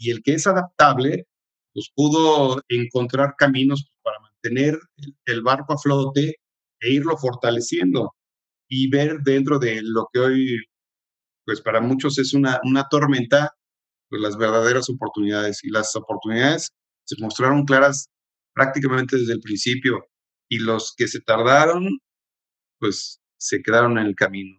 y el que es adaptable, pues pudo encontrar caminos para mantener el barco a flote e irlo fortaleciendo y ver dentro de lo que hoy, pues para muchos es una, una tormenta, pues las verdaderas oportunidades. Y las oportunidades se mostraron claras prácticamente desde el principio. Y los que se tardaron, pues se quedaron en el camino.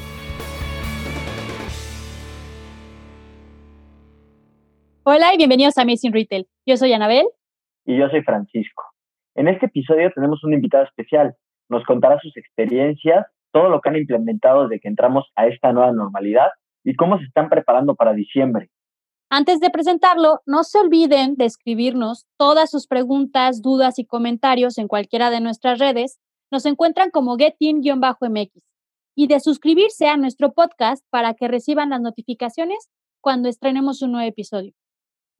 Hola y bienvenidos a Amazing Retail. Yo soy Anabel. Y yo soy Francisco. En este episodio tenemos un invitado especial. Nos contará sus experiencias, todo lo que han implementado desde que entramos a esta nueva normalidad y cómo se están preparando para diciembre. Antes de presentarlo, no se olviden de escribirnos todas sus preguntas, dudas y comentarios en cualquiera de nuestras redes. Nos encuentran como getin-mx y de suscribirse a nuestro podcast para que reciban las notificaciones cuando estrenemos un nuevo episodio.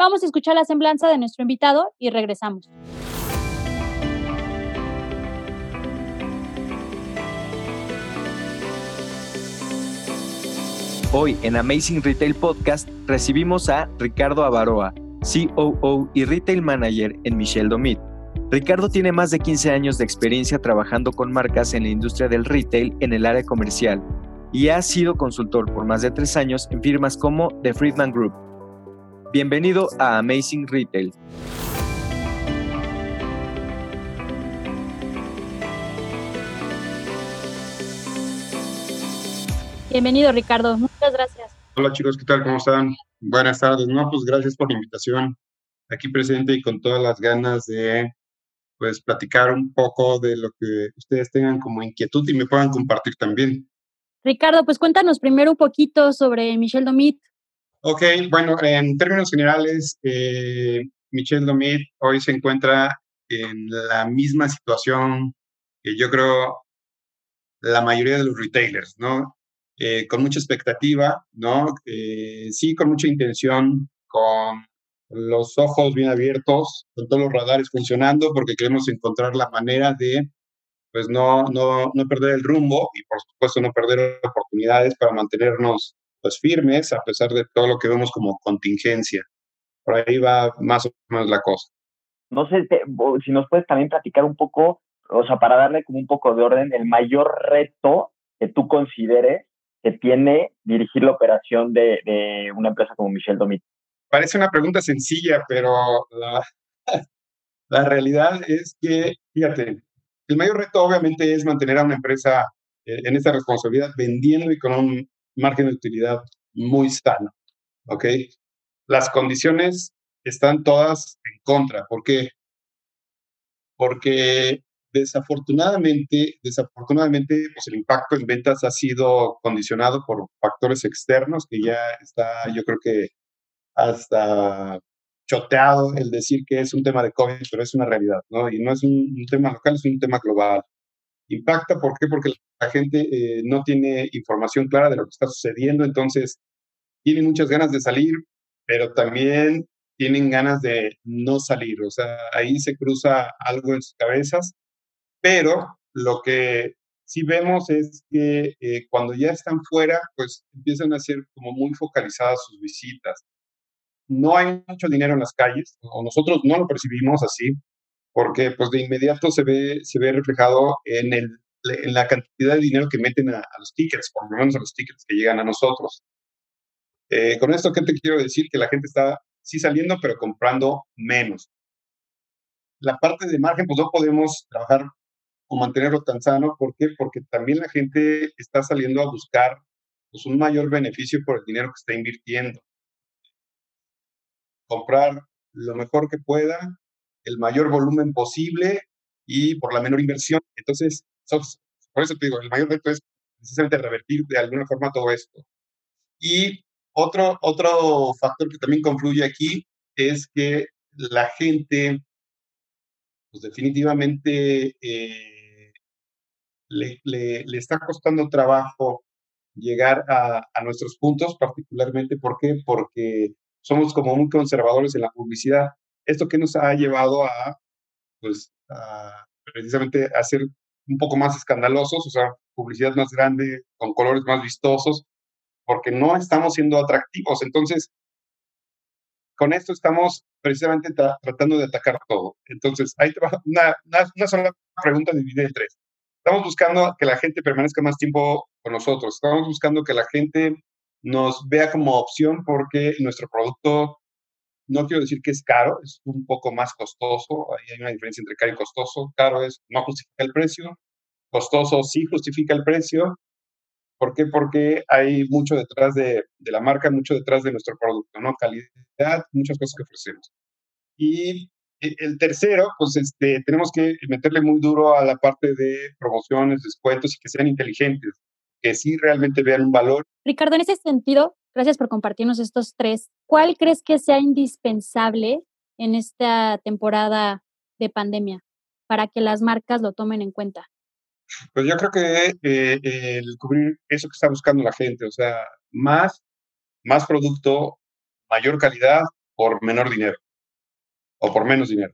Vamos a escuchar la semblanza de nuestro invitado y regresamos. Hoy en Amazing Retail Podcast recibimos a Ricardo Avaroa, COO y Retail Manager en Michel Domit. Ricardo tiene más de 15 años de experiencia trabajando con marcas en la industria del retail en el área comercial y ha sido consultor por más de tres años en firmas como The Friedman Group, Bienvenido a Amazing Retail. Bienvenido, Ricardo. Muchas gracias. Hola chicos, ¿qué tal? ¿Cómo están? Buenas tardes. No, pues gracias por la invitación. Aquí presente y con todas las ganas de pues platicar un poco de lo que ustedes tengan como inquietud y me puedan compartir también. Ricardo, pues cuéntanos primero un poquito sobre Michelle Domit. Ok, bueno, en términos generales, eh, Michel Domit hoy se encuentra en la misma situación que yo creo la mayoría de los retailers, ¿no? Eh, con mucha expectativa, ¿no? Eh, sí, con mucha intención, con los ojos bien abiertos, con todos los radares funcionando, porque queremos encontrar la manera de, pues, no, no, no perder el rumbo y, por supuesto, no perder oportunidades para mantenernos pues firmes a pesar de todo lo que vemos como contingencia. Por ahí va más o menos la cosa. No sé si nos puedes también platicar un poco, o sea, para darle como un poco de orden, el mayor reto que tú consideres que tiene dirigir la operación de, una empresa como Michelle Domit. Parece una pregunta sencilla, pero la, la realidad es que, fíjate, el mayor reto obviamente es mantener a una empresa eh, en esta responsabilidad vendiendo y con un margen de utilidad muy sano. ¿Ok? Las condiciones están todas en contra. ¿Por qué? Porque desafortunadamente, desafortunadamente, pues el impacto en ventas ha sido condicionado por factores externos que ya está, yo creo que hasta choteado el decir que es un tema de COVID, pero es una realidad, ¿no? Y no es un tema local, es un tema global impacta. ¿Por qué? Porque la gente eh, no tiene información clara de lo que está sucediendo, entonces tienen muchas ganas de salir, pero también tienen ganas de no salir. O sea, ahí se cruza algo en sus cabezas, pero lo que sí vemos es que eh, cuando ya están fuera, pues empiezan a ser como muy focalizadas sus visitas. No hay mucho dinero en las calles, o nosotros no lo percibimos así, porque pues de inmediato se ve, se ve reflejado en, el, en la cantidad de dinero que meten a, los tickets, por lo menos a los tickets que llegan a nosotros. Eh, con esto, ¿qué te quiero decir? Que la gente está sí saliendo, pero comprando menos. La parte de margen, pues no podemos trabajar o mantenerlo tan sano. ¿Por qué? Porque también la gente está saliendo a buscar pues, un mayor beneficio por el dinero que está invirtiendo. Comprar lo mejor que pueda, el mayor volumen posible y por la menor inversión. Entonces, por eso te digo, el mayor reto es precisamente revertir de alguna forma todo esto. Y otro, otro factor que también confluye aquí es que la gente, pues definitivamente eh, le, le, está costando trabajo llegar a, a, nuestros puntos, particularmente, ¿por qué? Porque somos como muy conservadores en la publicidad. Esto que nos ha llevado a, pues, a precisamente a ser un poco más escandalosos, o sea, publicidad más grande, con colores más vistosos, porque no estamos siendo atractivos. Entonces, con esto estamos precisamente tratando de atacar todo. Entonces, ahí una, una, sola pregunta dividida en tres. Estamos buscando que la gente permanezca más tiempo con nosotros. Estamos buscando que la gente nos vea como opción porque nuestro producto, no quiero decir que es caro, es un poco más costoso. Hay una diferencia entre caro y costoso. Caro es no justifica el precio, costoso sí justifica el precio. ¿Por qué? Porque hay mucho detrás de, de, la marca, mucho detrás de nuestro producto, ¿no? Calidad, muchas cosas que ofrecemos. Y e, el tercero, pues este, tenemos que meterle muy duro a la parte de promociones, descuentos y que sean inteligentes, que sí realmente vean un valor. Ricardo, en ese sentido, gracias por compartirnos estos tres. ¿Cuál crees que sea indispensable en esta temporada de pandemia para que las marcas lo tomen en cuenta? Pues yo creo que eh, el cubrir eso que está buscando la gente, o sea, más, más producto, mayor calidad por menor dinero o por menos dinero.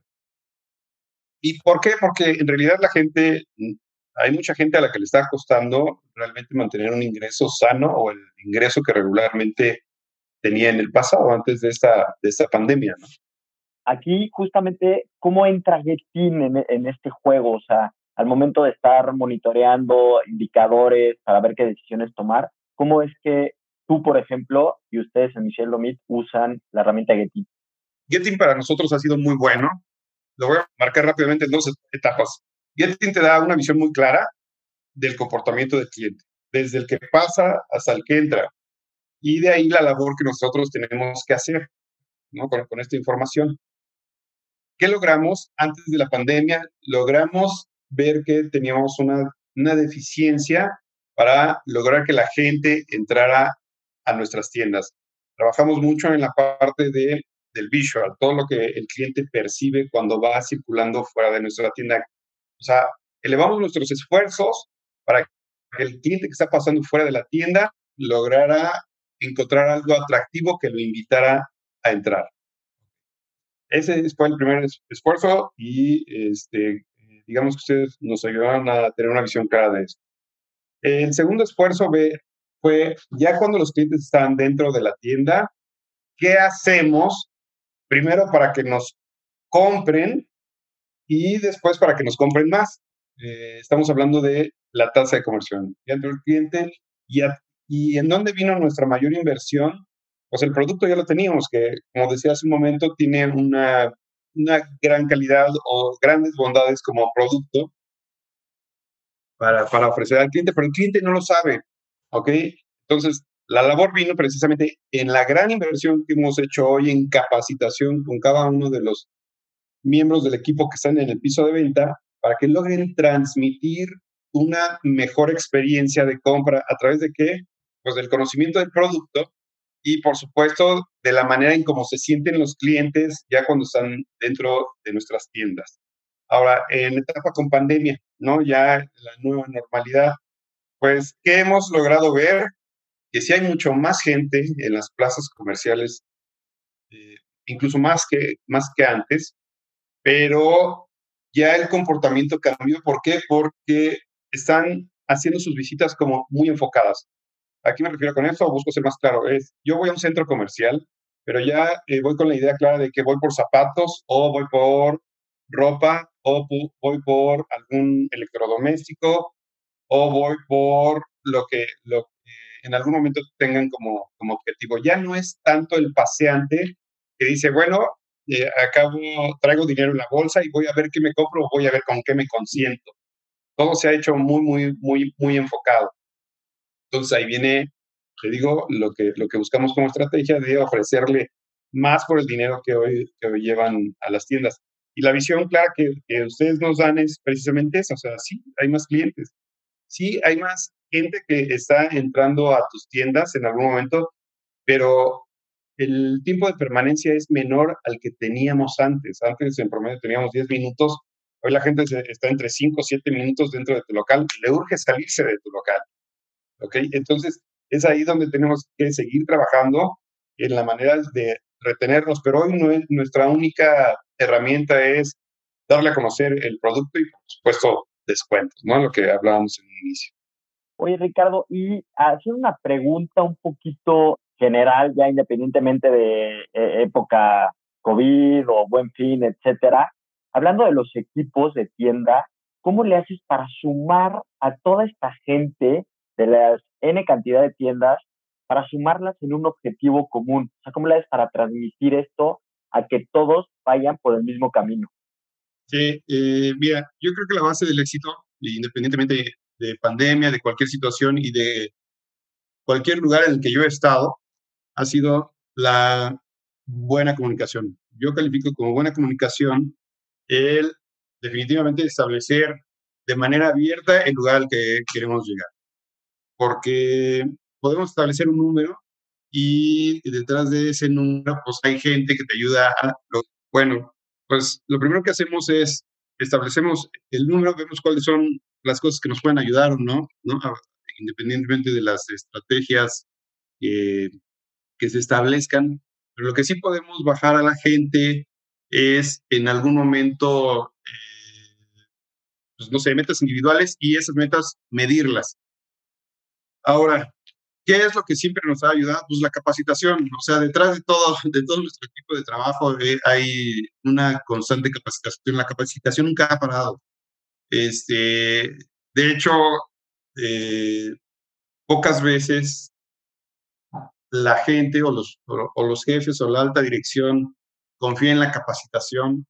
¿Y por qué? Porque en realidad la gente, mm, hay mucha gente a la que le está costando realmente mantener un ingreso sano o el ingreso que regularmente tenía en el pasado, antes de esta, de esta pandemia, ¿no? Aquí justamente, ¿cómo entra Getin en, en este juego? O sea, al momento de estar monitoreando indicadores para ver qué decisiones tomar, ¿cómo es que tú, por ejemplo, y ustedes en Michelle Lomit usan la herramienta Getin? Getin para nosotros ha sido muy bueno. Lo voy a marcar rápidamente en dos etapas. Getin te da una visión muy clara del comportamiento del cliente, desde el que pasa hasta el que entra. Y de ahí la labor que nosotros tenemos que hacer ¿no? con, con esta información. ¿Qué logramos antes de la pandemia? Logramos ver que teníamos una, una deficiencia para lograr que la gente entrara a nuestras tiendas. Trabajamos mucho en la parte de, del visual, todo lo que el cliente percibe cuando va circulando fuera de nuestra tienda. O sea, elevamos nuestros esfuerzos para que el cliente que está pasando fuera de la tienda lograra encontrar algo atractivo que lo invitara a entrar. Ese fue el primer esfuerzo y este, digamos que ustedes nos ayudaron a tener una visión clara de esto. El segundo esfuerzo fue ya cuando los clientes están dentro de la tienda, ¿qué hacemos? Primero para que nos compren y después para que nos compren más. Eh, estamos hablando de la tasa de conversión. Ya entró el cliente y, y en dónde vino nuestra mayor inversión. Pues el producto ya lo teníamos, que como decía hace un momento, tiene una una gran calidad o grandes bondades como producto para, para ofrecer al cliente, pero el cliente no lo sabe, ¿ok? Entonces, la labor vino precisamente en la gran inversión que hemos hecho hoy en capacitación con cada uno de los miembros del equipo que están en el piso de venta para que logren transmitir una mejor experiencia de compra a través de qué? Pues del conocimiento del producto y por supuesto de la manera en cómo se sienten los clientes ya cuando están dentro de nuestras tiendas. Ahora, en etapa con pandemia, ¿no? Ya la nueva normalidad, pues, ¿qué hemos logrado ver? Que sí hay mucho más gente en las plazas comerciales, eh, incluso más que, más que antes, pero ya el comportamiento cambió. ¿Por qué? Porque están haciendo sus visitas como muy enfocadas. ¿A qué me refiero con eso? Busco ser más claro. Es, yo voy a un centro comercial, pero ya eh, voy con la idea clara de que voy por zapatos o voy por ropa o voy por algún electrodoméstico o voy por lo que, lo en algún momento tengan como, como objetivo. Ya no es tanto el paseante que dice, bueno, eh, acabo, traigo dinero en la bolsa y voy a ver qué me compro o voy a ver con qué me consiento. Todo se ha hecho muy, muy, muy, muy enfocado. Entonces ahí viene, te digo, lo que, lo que buscamos como estrategia de ofrecerle más por el dinero que hoy, que hoy llevan a las tiendas. Y la visión clara que, que ustedes nos dan es precisamente eso, o sea, sí, hay más clientes, sí, hay más gente que está entrando a tus tiendas en algún momento pero el tiempo de permanencia es menor al que teníamos antes. Antes en promedio teníamos 10 minutos, hoy la gente está entre 5 o 7 minutos dentro de tu local, le urge salirse de tu local. ¿Ok? Entonces, es ahí donde tenemos que seguir trabajando en la manera de retenernos, pero hoy no es, nuestra única herramienta es darle a conocer el producto y, por supuesto, descuentos, ¿no? Lo que hablábamos en el inicio. Oye, Ricardo, y hacer una pregunta un poquito general, ya independientemente de eh, época COVID o buen fin, etcétera, hablando de los equipos de tienda, ¿cómo le haces para sumar a toda esta gente de las N cantidad de tiendas para sumarlas en un objetivo común? O sea, ¿cómo le haces para transmitir esto a que todos vayan por el mismo camino? Sí, eh, mira, yo creo que la base del éxito, independientemente de pandemia, de cualquier situación y de cualquier lugar en el que yo he estado, ha sido la buena comunicación. Yo califico como buena comunicación el definitivamente establecer de manera abierta el lugar al que queremos llegar. Porque podemos establecer un número y detrás de ese número pues hay gente que te ayuda a... Lo, bueno, pues lo primero que hacemos es establecemos el número, vemos cuáles son las cosas que nos pueden ayudar o no, ¿no? independientemente de las estrategias eh, que se establezcan, pero lo que sí podemos bajar a la gente es en algún momento, eh, pues no sé, metas individuales y esas metas medirlas. Ahora, ¿qué es lo que siempre nos ha ayudado? Pues la capacitación. O sea, detrás de todo, de todo nuestro equipo de trabajo eh, hay una constante capacitación. La capacitación nunca ha parado. Este, de hecho, eh, pocas veces la gente o los, o, los jefes o la alta dirección confía en la capacitación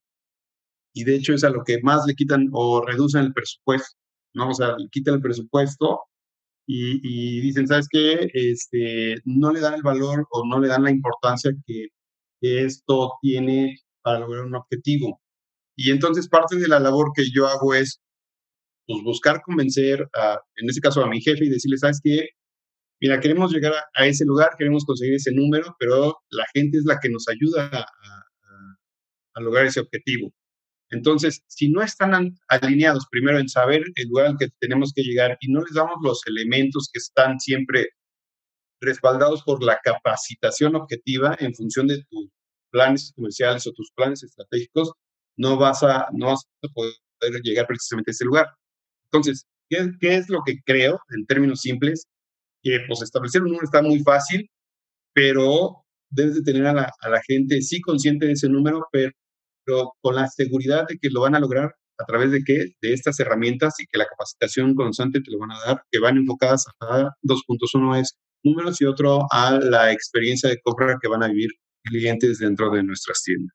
y de hecho es a lo que más le quitan o reducen el presupuesto, ¿no? O sea, le quitan el presupuesto y, dicen, ¿sabes qué? Este, no le dan el valor o no le dan la importancia que, esto tiene para lograr un objetivo. Y entonces parte de la labor que yo hago es pues, buscar convencer, en este caso a mi jefe y decirle, ¿sabes qué? Mira, queremos llegar a, ese lugar, queremos conseguir ese número, pero la gente es la que nos ayuda a, lograr ese objetivo. Entonces, si no están alineados primero en saber el lugar al que tenemos que llegar y no les damos los elementos que están siempre respaldados por la capacitación objetiva en función de tus planes comerciales o tus planes estratégicos, no vas a, no vas a poder llegar precisamente a ese lugar. Entonces, ¿qué, ¿qué, es lo que creo en términos simples? Que pues establecer un número está muy fácil, pero debes de tener a la, a la gente sí consciente de ese número, pero, pero, con la seguridad de que lo van a lograr a través de qué? De estas herramientas y que la capacitación constante te lo van a dar, que van enfocadas a dos puntos. Uno es números y otro a la experiencia de compra que van a vivir clientes dentro de nuestras tiendas.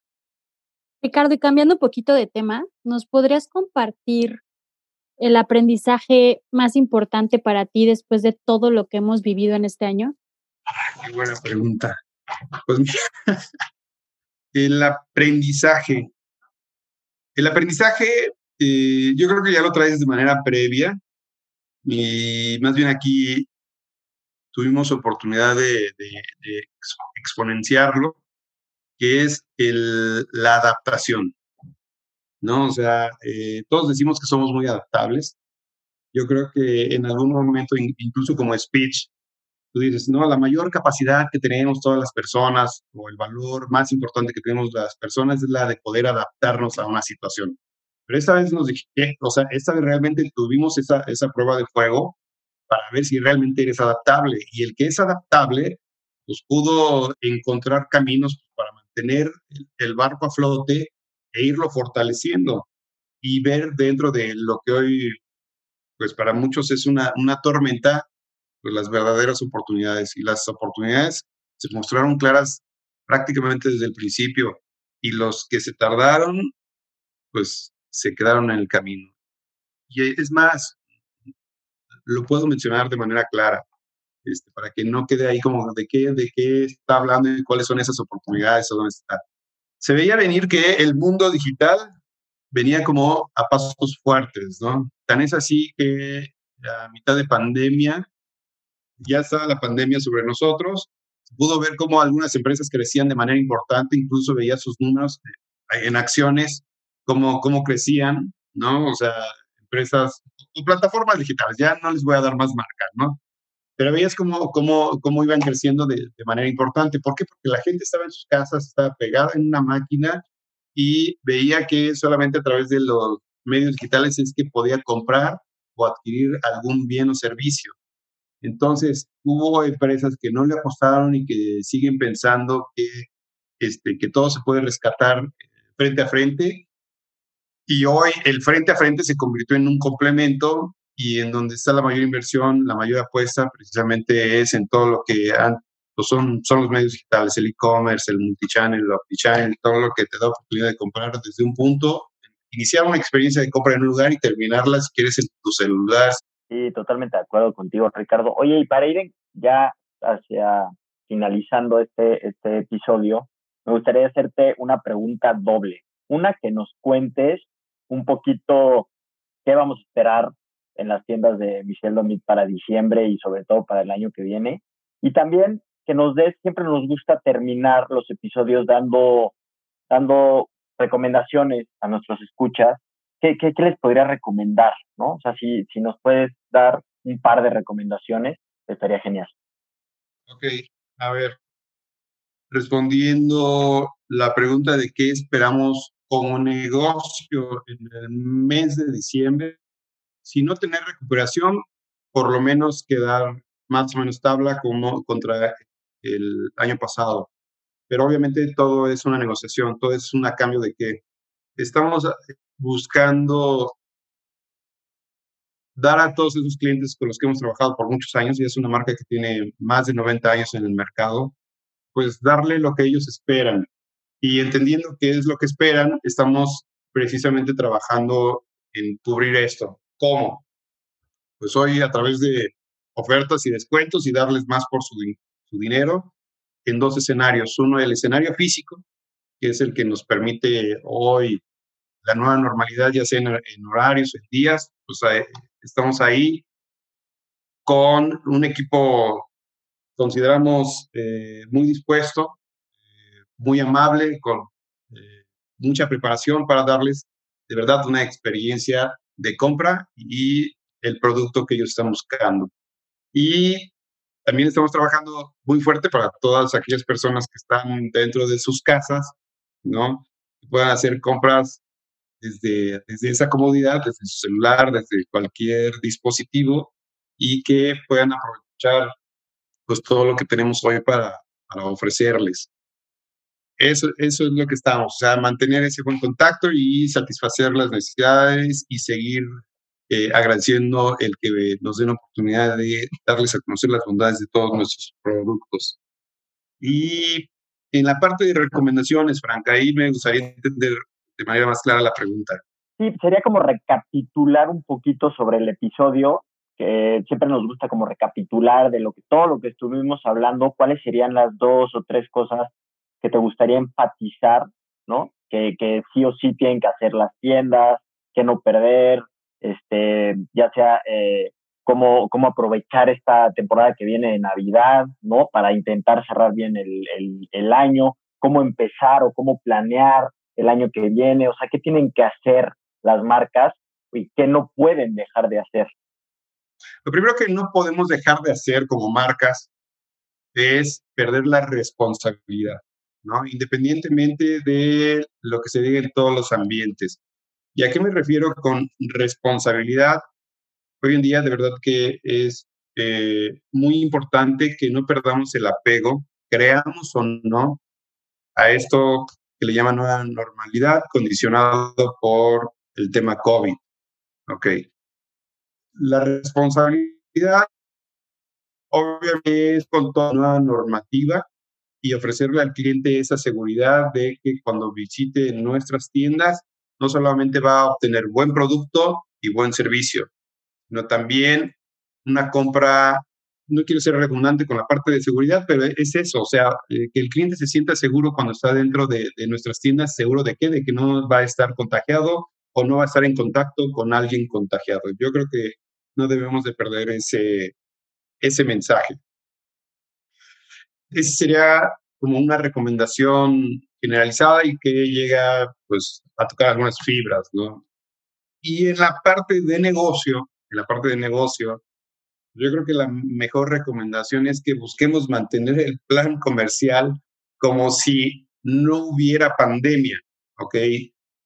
Ricardo, y cambiando un poquito de tema, ¿nos podrías compartir el aprendizaje más importante para ti después de todo lo que hemos vivido en este año? qué buena pregunta. Pues el aprendizaje. El aprendizaje, eh, yo creo que ya lo traes de manera previa y más bien aquí tuvimos oportunidad de, exponenciarlo, que es la adaptación. ¿No? O sea, eh, todos decimos que somos muy adaptables. Yo creo que en algún momento, incluso como speech, tú dices, no, la mayor capacidad que tenemos todas las personas o el valor más importante que tenemos las personas es la de poder adaptarnos a una situación. Pero esta vez nos dije, o sea, esta vez realmente tuvimos esa, esa prueba de fuego para ver si realmente eres adaptable. Y el que es adaptable, pues pudo encontrar caminos para mantener el barco a flote e irlo fortaleciendo y ver dentro de lo que hoy, pues para muchos es una, una tormenta, pues las verdaderas oportunidades. Y las oportunidades se mostraron claras prácticamente desde el principio. Y los que se tardaron, pues se quedaron en el camino. Y es más, lo puedo mencionar de manera clara, este, para que no quede ahí como de qué, de qué está hablando y cuáles son esas oportunidades o dónde está se veía venir que el mundo digital venía como a pasos fuertes, ¿no? Tan es así que a mitad de pandemia, ya estaba la pandemia sobre nosotros, pudo ver cómo algunas empresas crecían de manera importante, incluso veía sus números eh, en acciones, cómo, cómo crecían, ¿no? O sea, empresas o plataformas digitales, ya no les voy a dar más marcas, ¿no? Pero veías cómo, cómo, cómo iban creciendo de, de, manera importante. ¿Por qué? Porque la gente estaba en sus casas, estaba pegada en una máquina y veía que solamente a través de los medios digitales es que podía comprar o adquirir algún bien o servicio. Entonces, hubo empresas que no le apostaron y que siguen pensando que, este, que todo se puede rescatar frente a frente. Y hoy el frente a frente se convirtió en un complemento y en donde está la mayor inversión, la mayor apuesta precisamente es en todo lo que pues son, son los medios digitales, el e-commerce, el multichannel, el omnichannel, todo lo que te da oportunidad de comprar desde un punto, iniciar una experiencia de compra en un lugar y terminarla si quieres en tu celular. Sí, totalmente de acuerdo contigo, Ricardo. Oye, y para ir ya hacia finalizando este, este episodio, me gustaría hacerte una pregunta doble. Una que nos cuentes un poquito qué vamos a esperar en las tiendas de Michel Domit para diciembre y sobre todo para el año que viene. Y también que nos des, siempre nos gusta terminar los episodios dando, dando recomendaciones a nuestros escuchas. ¿Qué, qué, qué les podría recomendar? ¿no? O sea, si, si nos puedes dar un par de recomendaciones, estaría genial. Ok, a ver, respondiendo la pregunta de qué esperamos como negocio en el mes de diciembre, si no tener recuperación, por lo menos quedar más o menos tabla como contra el año pasado. Pero obviamente todo es una negociación, todo es un cambio de que estamos buscando dar a todos esos clientes con los que hemos trabajado por muchos años, y es una marca que tiene más de 90 años en el mercado, pues darle lo que ellos esperan. Y entendiendo qué es lo que esperan, estamos precisamente trabajando en cubrir esto. ¿Cómo? Pues hoy a través de ofertas y descuentos y darles más por su, dinero en dos escenarios. Uno, el escenario físico, que es el que nos permite hoy la nueva normalidad, ya sea en, horarios, en días, pues estamos ahí con un equipo consideramos eh, muy dispuesto, eh, muy amable, con eh, mucha preparación para darles de verdad una experiencia de compra y el producto que ellos están buscando. Y también estamos trabajando muy fuerte para todas aquellas personas que están dentro de sus casas, ¿no? Que puedan hacer compras desde, desde esa comodidad, desde su celular, desde cualquier dispositivo y que puedan aprovechar pues todo lo que tenemos hoy para, para ofrecerles. Eso, eso es lo que estamos, o sea, mantener ese buen contacto y satisfacer las necesidades y seguir eh, agradeciendo el que nos den la oportunidad de darles a conocer las bondades de todos nuestros productos. Y en la parte de recomendaciones, Franca, ahí me gustaría entender de manera más clara la pregunta. Sí, sería como recapitular un poquito sobre el episodio que siempre nos gusta como recapitular de lo que todo lo que estuvimos hablando, cuáles serían las dos o tres cosas que te gustaría enfatizar, ¿no? Que, que sí o sí tienen que hacer las tiendas, que no perder, este, ya sea eh, cómo, cómo aprovechar esta temporada que viene de Navidad, ¿no? Para intentar cerrar bien el, el, el año, cómo empezar o cómo planear el año que viene, o sea, qué tienen que hacer las marcas y qué no pueden dejar de hacer, lo primero que no podemos dejar de hacer como marcas es perder la responsabilidad, ¿no? Independientemente de lo que se diga en todos los ambientes. ¿Y a qué me refiero con responsabilidad? Hoy en día de verdad que es eh, muy importante que no perdamos el apego, creamos o no, a esto que le llaman nueva normalidad, condicionado por el tema COVID. Ok la responsabilidad obviamente es con toda nueva normativa y ofrecerle al cliente esa seguridad de que cuando visite nuestras tiendas no solamente va a obtener buen producto y buen servicio, sino también una compra, no quiero ser redundante con la parte de seguridad, pero es eso, o sea, eh, que el cliente se sienta seguro cuando está dentro de, de nuestras tiendas, seguro de qué, de que no va a estar contagiado o no va a estar en contacto con alguien contagiado. Yo creo que no debemos de perder ese, ese mensaje. Esa sería como una recomendación generalizada y que llega pues a tocar algunas fibras, ¿no? Y en la parte de negocio, en la parte de negocio, yo creo que la mejor recomendación es que busquemos mantener el plan comercial como si no hubiera pandemia, ¿ok?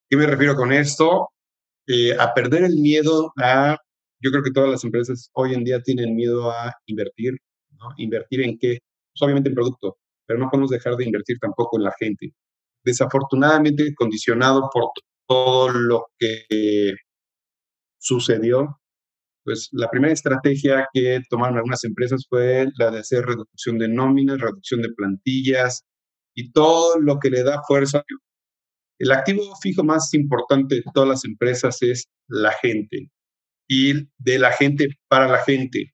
¿Qué me refiero con esto? Eh, a perder el miedo a, yo creo que todas las empresas hoy en día tienen miedo a invertir, ¿no? ¿Invertir en qué? Pues obviamente en producto, pero no podemos dejar de invertir tampoco en la gente. Desafortunadamente, condicionado por todo lo que sucedió, pues la primera estrategia que tomaron algunas empresas fue la de hacer reducción de nóminas, reducción de plantillas y todo lo que le da fuerza. El activo fijo más importante de todas las empresas es la gente y de la gente para la gente.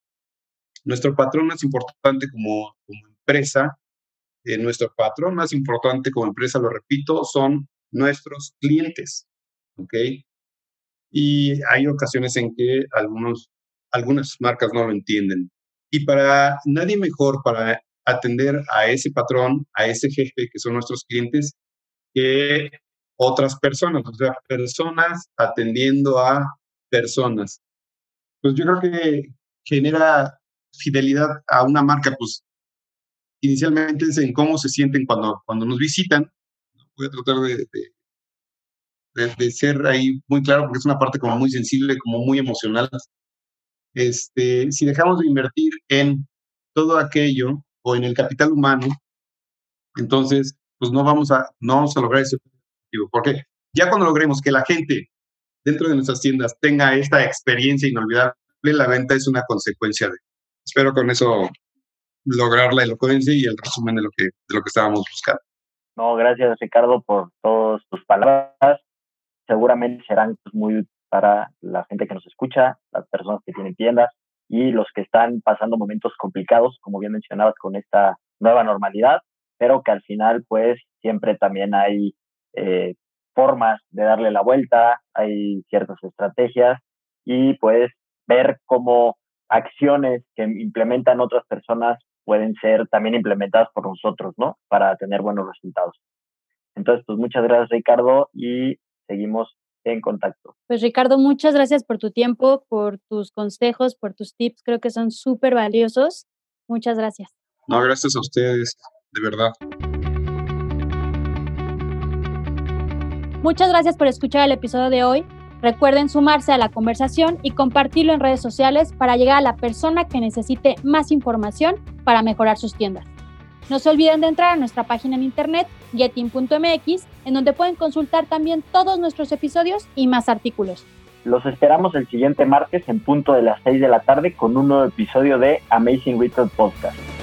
Nuestro patrón más importante como, como empresa, eh, nuestro patrón más importante como empresa, lo repito, son nuestros clientes. ¿Ok? Y hay ocasiones en que algunos, algunas marcas no lo entienden. Y para nadie mejor para atender a ese patrón, a ese jefe que son nuestros clientes, que otras personas, o sea, personas atendiendo a personas. Pues yo creo que genera fidelidad a una marca, pues inicialmente en cómo se sienten cuando, cuando nos visitan. Voy a tratar de, de, ser ahí muy claro, porque es una parte como muy sensible, como muy emocional. Este, si dejamos de invertir en todo aquello o en el capital humano, entonces, pues no vamos a, no vamos a lograr ese objetivo. Porque ya cuando logremos que la gente dentro de nuestras tiendas tenga esta experiencia inolvidable, la venta es una consecuencia de. Espero con eso lograr la elocuencia y el resumen de lo que, de lo que estábamos buscando. No, gracias Ricardo por todas tus palabras seguramente serán muy para la gente que nos escucha, las personas que tienen tiendas y los que están pasando momentos complicados, como bien mencionabas, con esta nueva normalidad, pero que al final pues siempre también hay eh, formas de darle la vuelta, hay ciertas estrategias y pues ver cómo acciones que implementan otras personas pueden ser también implementadas por nosotros, ¿no? Para tener buenos resultados. Entonces, pues muchas gracias Ricardo y seguimos en contacto. Pues Ricardo, muchas gracias por tu tiempo, por tus consejos, por tus tips. Creo que son súper valiosos. Muchas gracias. No, gracias a ustedes, de verdad. Muchas gracias por escuchar el episodio de hoy. Recuerden sumarse a la conversación y compartirlo en redes sociales para llegar a la persona que necesite más información para mejorar sus tiendas. No se olviden de entrar a nuestra página en internet getting.mx, en donde pueden consultar también todos nuestros episodios y más artículos. Los esperamos el siguiente martes en punto de las 6 de la tarde con un nuevo episodio de Amazing Retail Podcast.